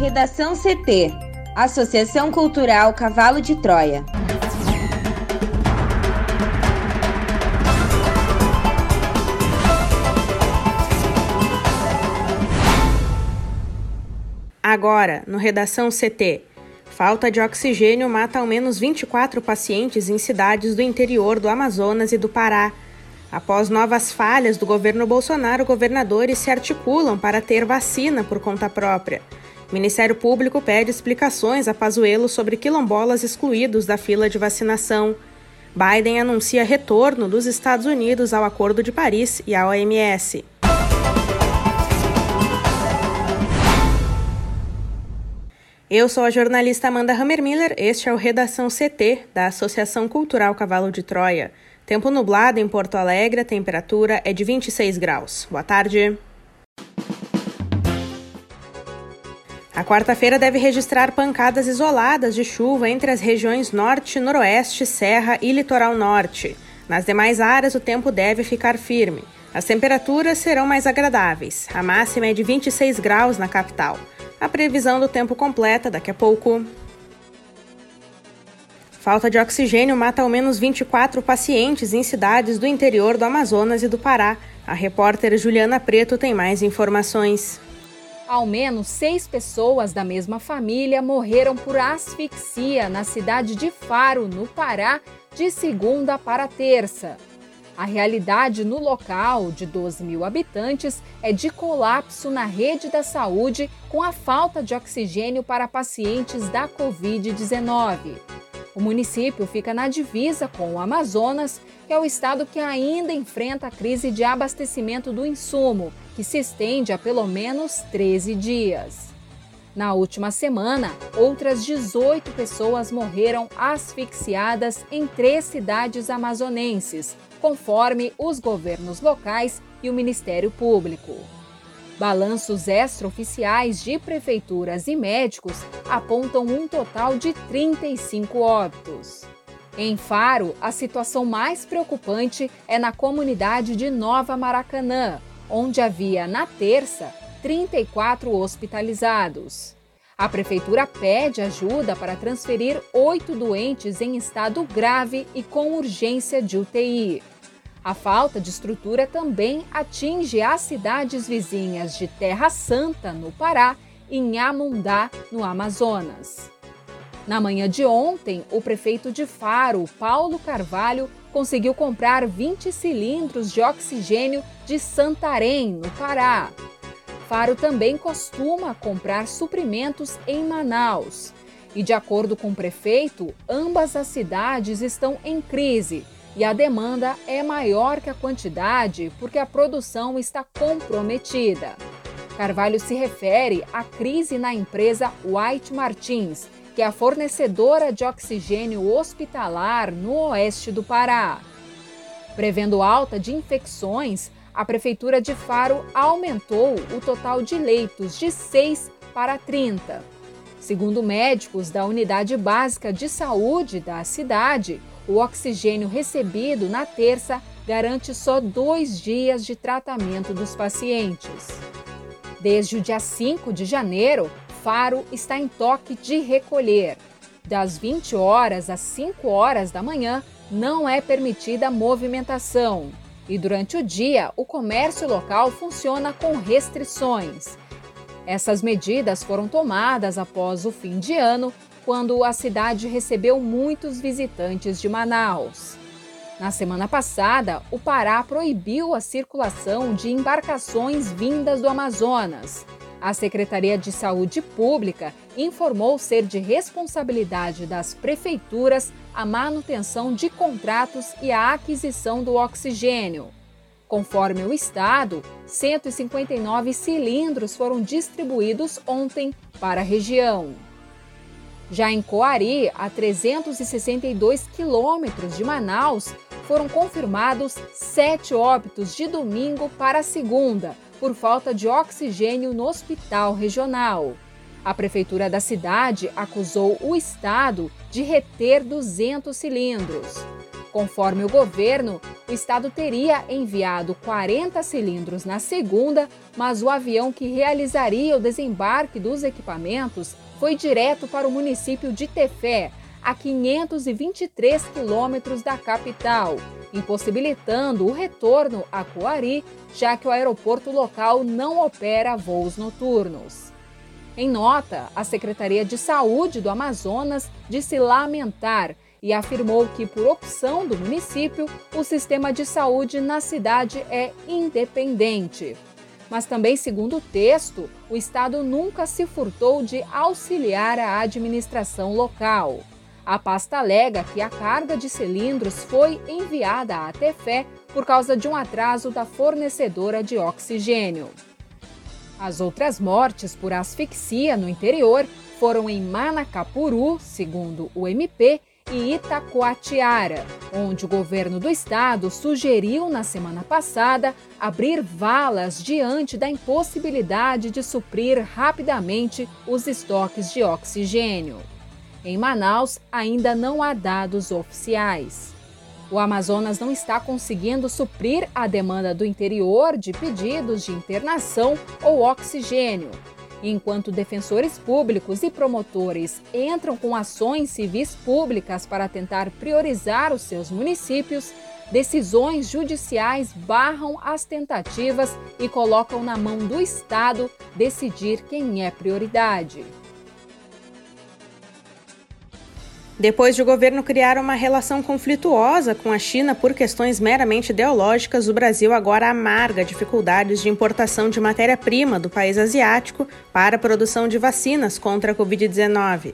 Redação CT Associação Cultural Cavalo de Troia. Agora, no Redação CT. Falta de oxigênio mata ao menos 24 pacientes em cidades do interior do Amazonas e do Pará. Após novas falhas do governo Bolsonaro, governadores se articulam para ter vacina por conta própria. O Ministério Público pede explicações a Pazuello sobre quilombolas excluídos da fila de vacinação. Biden anuncia retorno dos Estados Unidos ao Acordo de Paris e à OMS. Eu sou a jornalista Amanda Hammermiller, este é o Redação CT, da Associação Cultural Cavalo de Troia. Tempo nublado em Porto Alegre, a temperatura é de 26 graus. Boa tarde. A quarta-feira deve registrar pancadas isoladas de chuva entre as regiões Norte, Noroeste, Serra e Litoral Norte. Nas demais áreas, o tempo deve ficar firme. As temperaturas serão mais agradáveis. A máxima é de 26 graus na capital. A previsão do tempo completa daqui a pouco. Falta de oxigênio mata ao menos 24 pacientes em cidades do interior do Amazonas e do Pará. A repórter Juliana Preto tem mais informações. Ao menos seis pessoas da mesma família morreram por asfixia na cidade de Faro, no Pará, de segunda para terça. A realidade no local, de 12 mil habitantes, é de colapso na rede da saúde com a falta de oxigênio para pacientes da Covid-19. O município fica na divisa com o Amazonas, que é o estado que ainda enfrenta a crise de abastecimento do insumo, que se estende a pelo menos 13 dias. Na última semana, outras 18 pessoas morreram asfixiadas em três cidades amazonenses, conforme os governos locais e o Ministério Público. Balanços extraoficiais de prefeituras e médicos apontam um total de 35 óbitos. Em Faro, a situação mais preocupante é na comunidade de Nova Maracanã, onde havia, na terça, 34 hospitalizados. A prefeitura pede ajuda para transferir oito doentes em estado grave e com urgência de UTI. A falta de estrutura também atinge as cidades vizinhas de Terra Santa, no Pará, e Inhamundá, no Amazonas. Na manhã de ontem, o prefeito de Faro, Paulo Carvalho, conseguiu comprar 20 cilindros de oxigênio de Santarém, no Pará. Faro também costuma comprar suprimentos em Manaus. E, de acordo com o prefeito, ambas as cidades estão em crise e a demanda é maior que a quantidade porque a produção está comprometida. Carvalho se refere à crise na empresa White Martins, que é a fornecedora de oxigênio hospitalar no oeste do Pará. Prevendo alta de infecções, a Prefeitura de Faro aumentou o total de leitos de 6 para 30. Segundo médicos da Unidade Básica de Saúde da cidade, o oxigênio recebido na terça garante só dois dias de tratamento dos pacientes. Desde o dia 5 de janeiro, Faro está em toque de recolher. Das 20 horas às 5 horas da manhã, não é permitida movimentação. E durante o dia, o comércio local funciona com restrições. Essas medidas foram tomadas após o fim de ano quando a cidade recebeu muitos visitantes de Manaus. Na semana passada, o Pará proibiu a circulação de embarcações vindas do Amazonas. A Secretaria de Saúde Pública informou ser de responsabilidade das prefeituras a manutenção de contratos e a aquisição do oxigênio. Conforme o Estado, 159 cilindros foram distribuídos ontem para a região. Já em Coari, a 362 quilômetros de Manaus, foram confirmados sete óbitos de domingo para segunda, por falta de oxigênio no hospital regional. A prefeitura da cidade acusou o estado de reter 200 cilindros. Conforme o governo, o estado teria enviado 40 cilindros na segunda, mas o avião que realizaria o desembarque dos equipamentos foi direto para o município de Tefé, a 523 quilômetros da capital, impossibilitando o retorno a Coari, já que o aeroporto local não opera voos noturnos. Em nota, a Secretaria de Saúde do Amazonas disse lamentar e afirmou que, por opção do município, o sistema de saúde na cidade é independente. Mas também, segundo o texto, o Estado nunca se furtou de auxiliar a administração local. A pasta alega que a carga de cilindros foi enviada à Tefé por causa de um atraso da fornecedora de oxigênio. As outras mortes por asfixia no interior foram em Manacapuru, segundo o MP, e Itacoatiara, onde o governo do estado sugeriu na semana passada abrir valas diante da impossibilidade de suprir rapidamente os estoques de oxigênio. Em Manaus, ainda não há dados oficiais. O Amazonas não está conseguindo suprir a demanda do interior de pedidos de internação ou oxigênio. Enquanto defensores públicos e promotores entram com ações civis públicas para tentar priorizar os seus municípios, decisões judiciais barram as tentativas e colocam na mão do Estado decidir quem é prioridade. Depois de o governo criar uma relação conflituosa com a China por questões meramente ideológicas, o Brasil agora amarga dificuldades de importação de matéria-prima do país asiático para a produção de vacinas contra a Covid-19.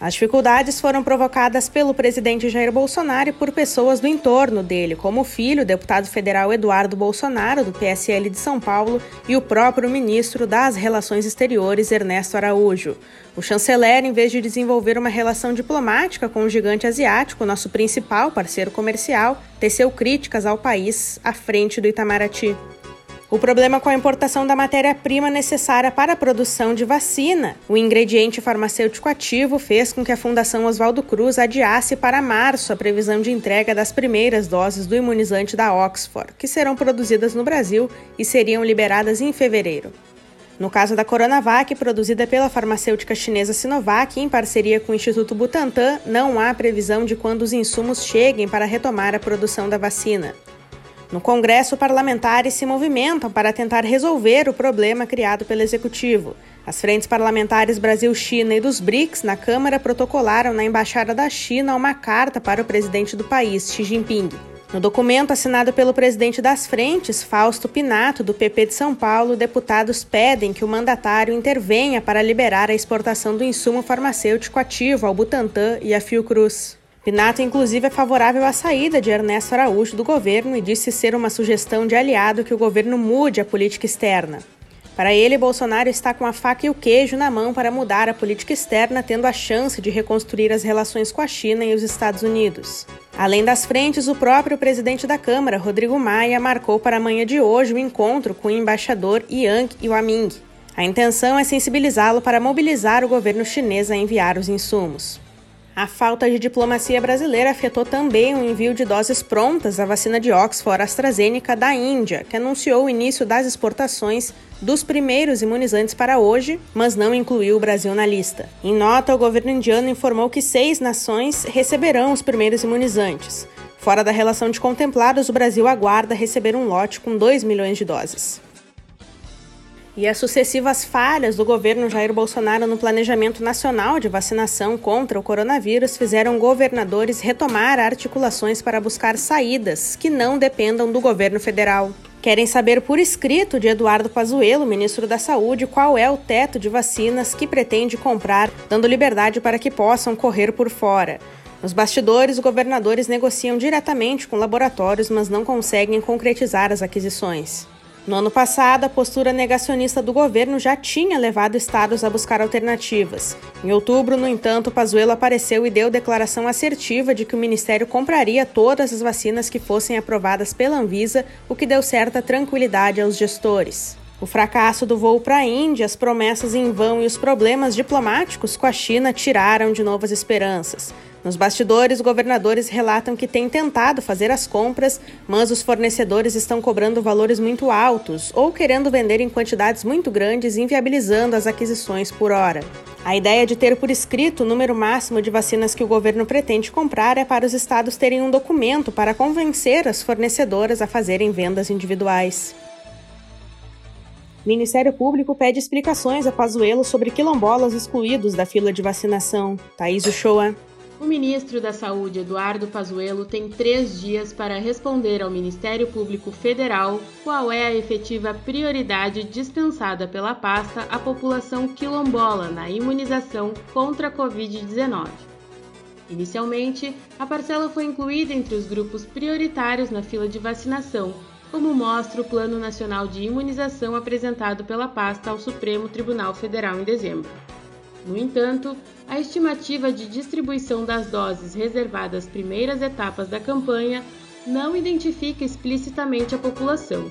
As dificuldades foram provocadas pelo presidente Jair Bolsonaro e por pessoas do entorno dele, como o filho, o deputado federal Eduardo Bolsonaro, do PSL de São Paulo, e o próprio ministro das Relações Exteriores, Ernesto Araújo. O chanceler, em vez de desenvolver uma relação diplomática com o gigante asiático, nosso principal parceiro comercial, teceu críticas ao país à frente do Itamaraty. O problema com a importação da matéria-prima necessária para a produção de vacina, o ingrediente farmacêutico ativo, fez com que a Fundação Oswaldo Cruz adiasse para março a previsão de entrega das primeiras doses do imunizante da Oxford, que serão produzidas no Brasil e seriam liberadas em fevereiro. No caso da Coronavac, produzida pela farmacêutica chinesa Sinovac, em parceria com o Instituto Butantan, não há previsão de quando os insumos cheguem para retomar a produção da vacina. No Congresso, parlamentares se movimentam para tentar resolver o problema criado pelo Executivo. As frentes parlamentares Brasil-China e dos BRICS na Câmara protocolaram na Embaixada da China uma carta para o presidente do país, Xi Jinping. No documento assinado pelo presidente das frentes, Fausto Pinato, do PP de São Paulo, deputados pedem que o mandatário intervenha para liberar a exportação do insumo farmacêutico ativo ao Butantan e à Fiocruz. Pinato, inclusive, é favorável à saída de Ernesto Araújo do governo e disse ser uma sugestão de aliado que o governo mude a política externa. Para ele, Bolsonaro está com a faca e o queijo na mão para mudar a política externa, tendo a chance de reconstruir as relações com a China e os Estados Unidos. Além das frentes, o próprio presidente da Câmara, Rodrigo Maia, marcou para amanhã de hoje o um encontro com o embaixador Yang Iwaming. A intenção é sensibilizá-lo para mobilizar o governo chinês a enviar os insumos. A falta de diplomacia brasileira afetou também o envio de doses prontas da vacina de Oxford AstraZeneca da Índia, que anunciou o início das exportações dos primeiros imunizantes para hoje, mas não incluiu o Brasil na lista. Em nota, o governo indiano informou que seis nações receberão os primeiros imunizantes. Fora da relação de contemplados, o Brasil aguarda receber um lote com 2 milhões de doses. E as sucessivas falhas do governo Jair Bolsonaro no planejamento nacional de vacinação contra o coronavírus fizeram governadores retomar articulações para buscar saídas que não dependam do governo federal. Querem saber por escrito de Eduardo Pazuello, ministro da Saúde, qual é o teto de vacinas que pretende comprar, dando liberdade para que possam correr por fora. Nos bastidores, governadores negociam diretamente com laboratórios, mas não conseguem concretizar as aquisições. No ano passado, a postura negacionista do governo já tinha levado estados a buscar alternativas. Em outubro, no entanto, Pazuello apareceu e deu declaração assertiva de que o ministério compraria todas as vacinas que fossem aprovadas pela Anvisa, o que deu certa tranquilidade aos gestores. O fracasso do voo para a Índia, as promessas em vão e os problemas diplomáticos com a China tiraram de novo as esperanças. Nos bastidores, governadores relatam que têm tentado fazer as compras, mas os fornecedores estão cobrando valores muito altos ou querendo vender em quantidades muito grandes, inviabilizando as aquisições por hora. A ideia de ter por escrito o número máximo de vacinas que o governo pretende comprar é para os estados terem um documento para convencer as fornecedoras a fazerem vendas individuais. Ministério Público pede explicações a Pazuello sobre quilombolas excluídos da fila de vacinação. Thaís Uchoa. O ministro da Saúde, Eduardo Pazuello, tem três dias para responder ao Ministério Público Federal qual é a efetiva prioridade dispensada pela pasta à população quilombola na imunização contra a Covid-19. Inicialmente, a parcela foi incluída entre os grupos prioritários na fila de vacinação, como mostra o Plano Nacional de Imunização apresentado pela pasta ao Supremo Tribunal Federal em dezembro. No entanto, a estimativa de distribuição das doses reservadas às primeiras etapas da campanha não identifica explicitamente a população.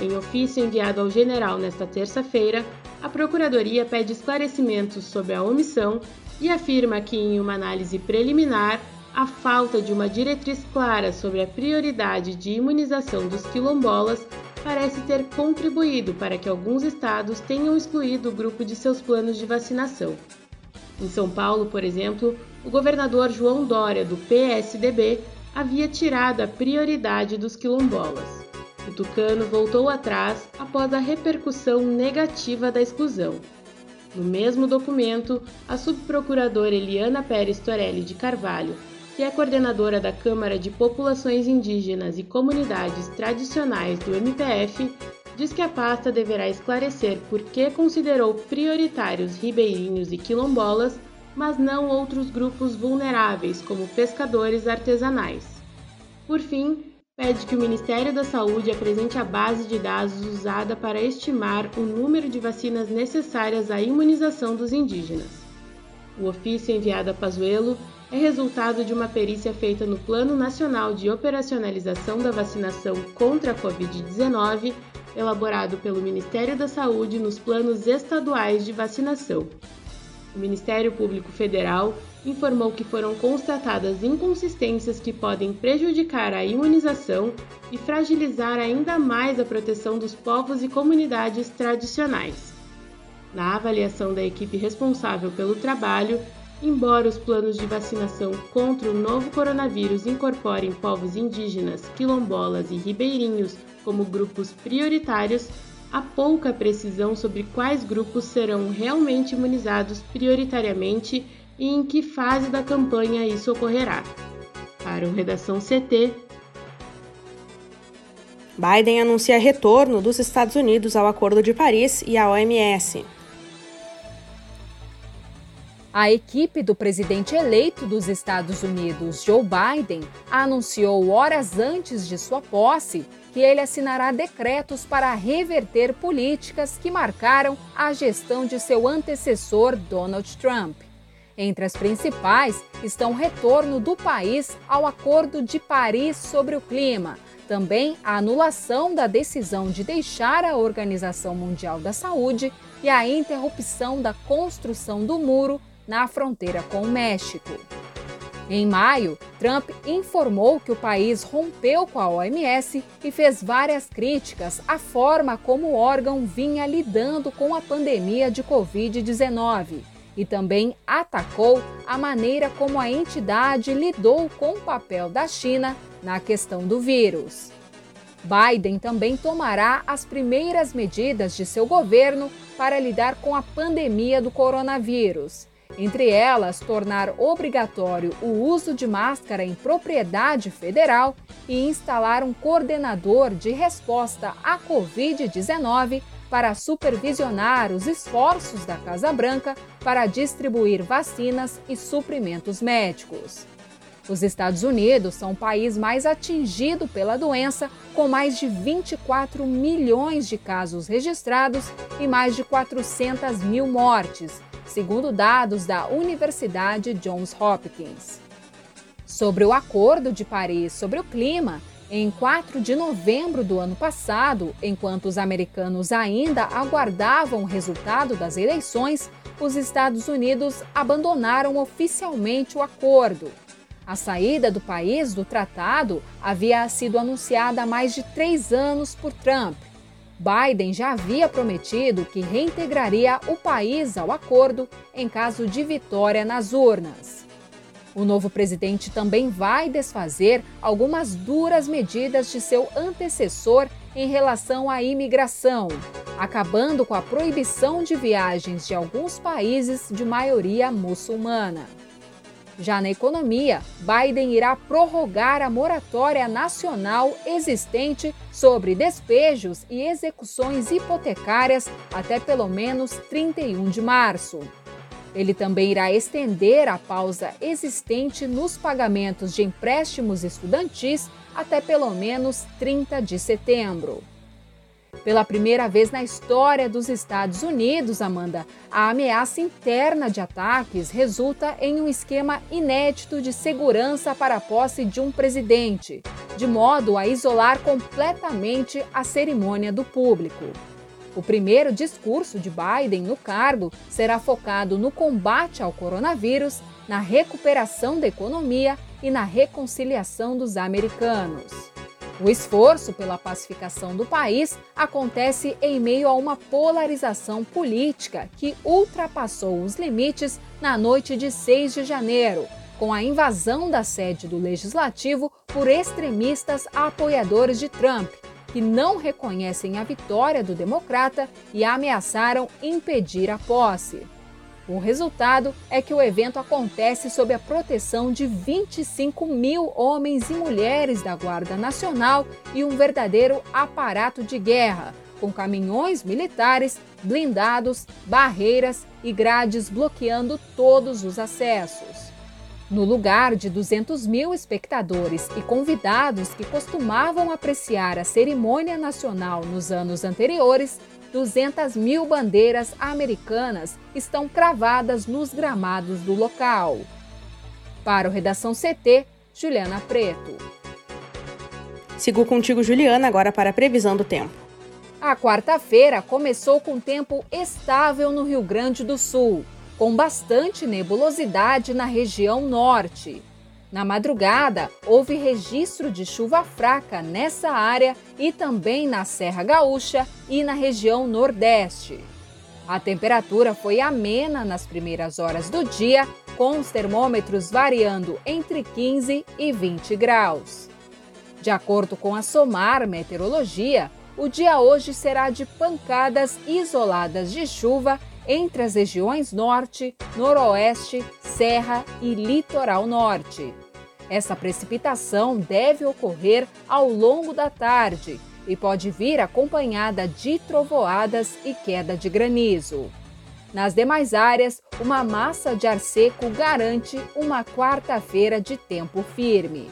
Em ofício enviado ao general nesta terça-feira, a Procuradoria pede esclarecimentos sobre a omissão e afirma que, em uma análise preliminar, a falta de uma diretriz clara sobre a prioridade de imunização dos quilombolas parece ter contribuído para que alguns estados tenham excluído o grupo de seus planos de vacinação. Em São Paulo, por exemplo, o governador João Dória, do PSDB, havia tirado a prioridade dos quilombolas. O tucano voltou atrás após a repercussão negativa da exclusão. No mesmo documento, a subprocuradora Eliana Pérez Torelli de Carvalho que é coordenadora da Câmara de Populações Indígenas e Comunidades Tradicionais do MPF, diz que a pasta deverá esclarecer por que considerou prioritários ribeirinhos e quilombolas, mas não outros grupos vulneráveis, como pescadores artesanais. Por fim, pede que o Ministério da Saúde apresente a base de dados usada para estimar o número de vacinas necessárias à imunização dos indígenas. O ofício enviado a Pazuello é resultado de uma perícia feita no Plano Nacional de Operacionalização da Vacinação contra a Covid-19, elaborado pelo Ministério da Saúde nos planos estaduais de vacinação. O Ministério Público Federal informou que foram constatadas inconsistências que podem prejudicar a imunização e fragilizar ainda mais a proteção dos povos e comunidades tradicionais. Na avaliação da equipe responsável pelo trabalho, Embora os planos de vacinação contra o novo coronavírus incorporem povos indígenas, quilombolas e ribeirinhos como grupos prioritários, há pouca precisão sobre quais grupos serão realmente imunizados prioritariamente e em que fase da campanha isso ocorrerá. Para o Redação CT, Biden anuncia retorno dos Estados Unidos ao Acordo de Paris e à OMS. A equipe do presidente eleito dos Estados Unidos, Joe Biden, anunciou horas antes de sua posse que ele assinará decretos para reverter políticas que marcaram a gestão de seu antecessor, Donald Trump. Entre as principais estão o retorno do país ao Acordo de Paris sobre o Clima, também a anulação da decisão de deixar a Organização Mundial da Saúde e a interrupção da construção do muro na fronteira com o México. Em maio, Trump informou que o país rompeu com a OMS e fez várias críticas à forma como o órgão vinha lidando com a pandemia de Covid-19 e também atacou a maneira como a entidade lidou com o papel da China na questão do vírus. Biden também tomará as primeiras medidas de seu governo para lidar com a pandemia do coronavírus entre elas, tornar obrigatório o uso de máscara em propriedade federal e instalar um coordenador de resposta à Covid-19 para supervisionar os esforços da Casa Branca para distribuir vacinas e suprimentos médicos. Os Estados Unidos são o país mais atingido pela doença, com mais de 24 milhões de casos registrados e mais de 400 mil mortes segundo dados da Universidade Johns Hopkins. Sobre o Acordo de Paris sobre o Clima, Em 4 de novembro do ano passado, enquanto os americanos ainda aguardavam o resultado das eleições, os Estados Unidos abandonaram oficialmente o acordo. A saída do país do tratado havia sido anunciada há mais de três anos por Trump. Biden já havia prometido que reintegraria o país ao acordo em caso de vitória nas urnas. O novo presidente também vai desfazer algumas duras medidas de seu antecessor em relação à imigração, acabando com a proibição de viagens de alguns países de maioria muçulmana. Já na economia, Biden irá prorrogar a moratória nacional existente sobre despejos e execuções hipotecárias até pelo menos 31 de março. Ele também irá estender a pausa existente nos pagamentos de empréstimos estudantis até pelo menos 30 de setembro. Pela primeira vez na história dos Estados Unidos, Amanda, a ameaça interna de ataques resulta em um esquema inédito de segurança para a posse de um presidente, de modo a isolar completamente a cerimônia do público. O primeiro discurso de Biden no cargo será focado no combate ao coronavírus, na recuperação da economia e na reconciliação dos americanos. O esforço pela pacificação do país acontece em meio a uma polarização política que ultrapassou os limites na noite de 6 de janeiro, com a invasão da sede do legislativo por extremistas apoiadores de Trump, que não reconhecem a vitória do democrata e ameaçaram impedir a posse. O resultado é que o evento acontece sob a proteção de 25 mil homens e mulheres da Guarda Nacional e um verdadeiro aparato de guerra, com caminhões militares, blindados, barreiras e grades bloqueando todos os acessos. No lugar de 200 mil espectadores e convidados que costumavam apreciar a cerimônia nacional nos anos anteriores, 200 mil bandeiras americanas estão cravadas nos gramados do local. Para o Redação CT, Juliana Preto. Sigo contigo, Juliana, agora para a previsão do tempo. A quarta-feira começou com tempo estável no Rio Grande do Sul, com bastante nebulosidade na região norte. Na madrugada, houve registro de chuva fraca nessa área e também na Serra Gaúcha e na região Nordeste. A temperatura foi amena nas primeiras horas do dia, com os termômetros variando entre 15 e 20 graus. De acordo com a SOMAR Meteorologia, o dia hoje será de pancadas isoladas de chuva entre as regiões Norte, Noroeste, Serra e Litoral Norte. Essa precipitação deve ocorrer ao longo da tarde e pode vir acompanhada de trovoadas e queda de granizo. Nas demais áreas, uma massa de ar seco garante uma quarta-feira de tempo firme.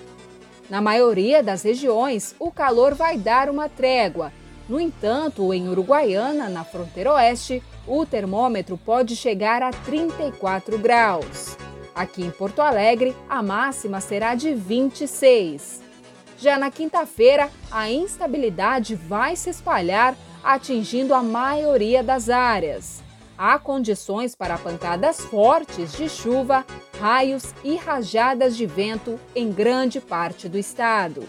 Na maioria das regiões, o calor vai dar uma trégua. No entanto, em Uruguaiana, na fronteira oeste, o termômetro pode chegar a 34 graus. Aqui em Porto Alegre, a máxima será de 26. Já na quinta-feira, a instabilidade vai se espalhar, atingindo a maioria das áreas. Há condições para pancadas fortes de chuva, raios e rajadas de vento em grande parte do estado.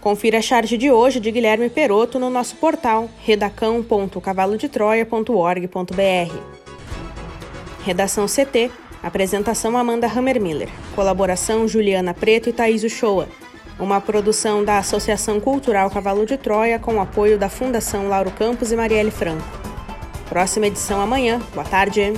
Confira a charge de hoje de Guilherme Peroto no nosso portal redacão.cavalodetroia.org.br. Redação CT. Apresentação Amanda Hammermiller. Colaboração Juliana Preto e Thaís Uchoa. Uma produção da Associação Cultural Cavalo de Troia com apoio da Fundação Lauro Campos e Marielle Franco. Próxima edição amanhã. Boa tarde.